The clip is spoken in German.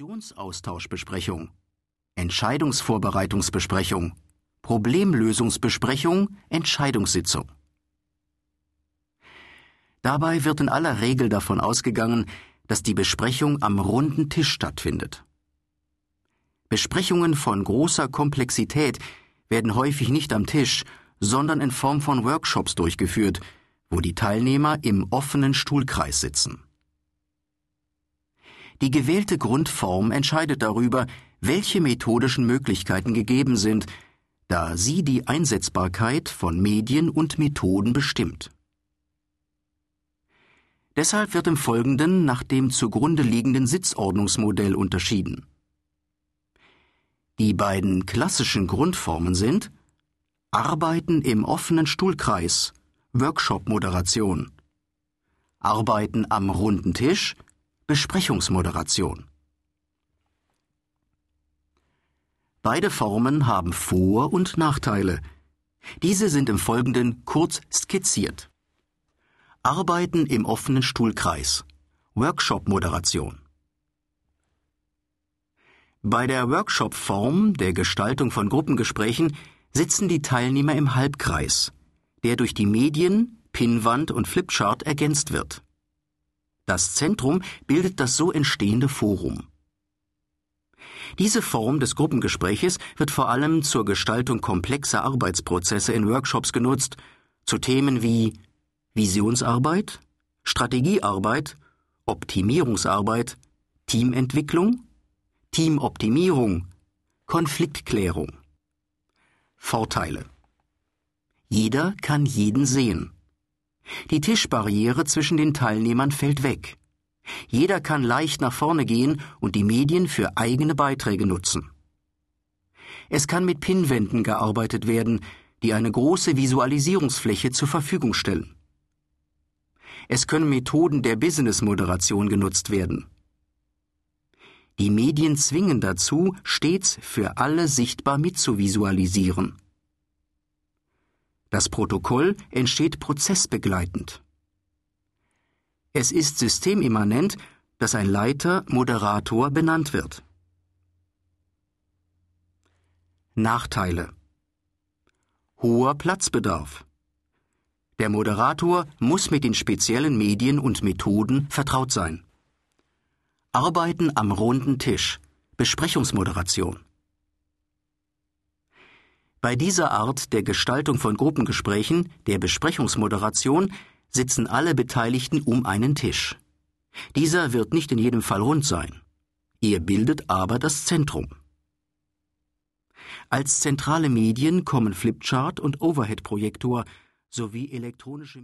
Informationsaustauschbesprechung, Entscheidungsvorbereitungsbesprechung, Problemlösungsbesprechung, Entscheidungssitzung. Dabei wird in aller Regel davon ausgegangen, dass die Besprechung am runden Tisch stattfindet. Besprechungen von großer Komplexität werden häufig nicht am Tisch, sondern in Form von Workshops durchgeführt, wo die Teilnehmer im offenen Stuhlkreis sitzen. Die gewählte Grundform entscheidet darüber, welche methodischen Möglichkeiten gegeben sind, da sie die Einsetzbarkeit von Medien und Methoden bestimmt. Deshalb wird im Folgenden nach dem zugrunde liegenden Sitzordnungsmodell unterschieden. Die beiden klassischen Grundformen sind Arbeiten im offenen Stuhlkreis, Workshop-Moderation, Arbeiten am runden Tisch, Besprechungsmoderation. Beide Formen haben Vor- und Nachteile. Diese sind im Folgenden kurz skizziert. Arbeiten im offenen Stuhlkreis. Workshop-Moderation. Bei der Workshop-Form der Gestaltung von Gruppengesprächen sitzen die Teilnehmer im Halbkreis, der durch die Medien, Pinnwand und Flipchart ergänzt wird. Das Zentrum bildet das so entstehende Forum. Diese Form des Gruppengespräches wird vor allem zur Gestaltung komplexer Arbeitsprozesse in Workshops genutzt, zu Themen wie Visionsarbeit, Strategiearbeit, Optimierungsarbeit, Teamentwicklung, Teamoptimierung, Konfliktklärung. Vorteile Jeder kann jeden sehen. Die Tischbarriere zwischen den Teilnehmern fällt weg. Jeder kann leicht nach vorne gehen und die Medien für eigene Beiträge nutzen. Es kann mit Pinnwänden gearbeitet werden, die eine große Visualisierungsfläche zur Verfügung stellen. Es können Methoden der Business-Moderation genutzt werden. Die Medien zwingen dazu, stets für alle sichtbar mitzuvisualisieren. Das Protokoll entsteht prozessbegleitend. Es ist systemimmanent, dass ein Leiter, Moderator benannt wird. Nachteile Hoher Platzbedarf Der Moderator muss mit den speziellen Medien und Methoden vertraut sein. Arbeiten am runden Tisch. Besprechungsmoderation. Bei dieser Art der Gestaltung von Gruppengesprächen, der Besprechungsmoderation, sitzen alle Beteiligten um einen Tisch. Dieser wird nicht in jedem Fall rund sein. Er bildet aber das Zentrum. Als zentrale Medien kommen Flipchart und Overhead-Projektor sowie elektronische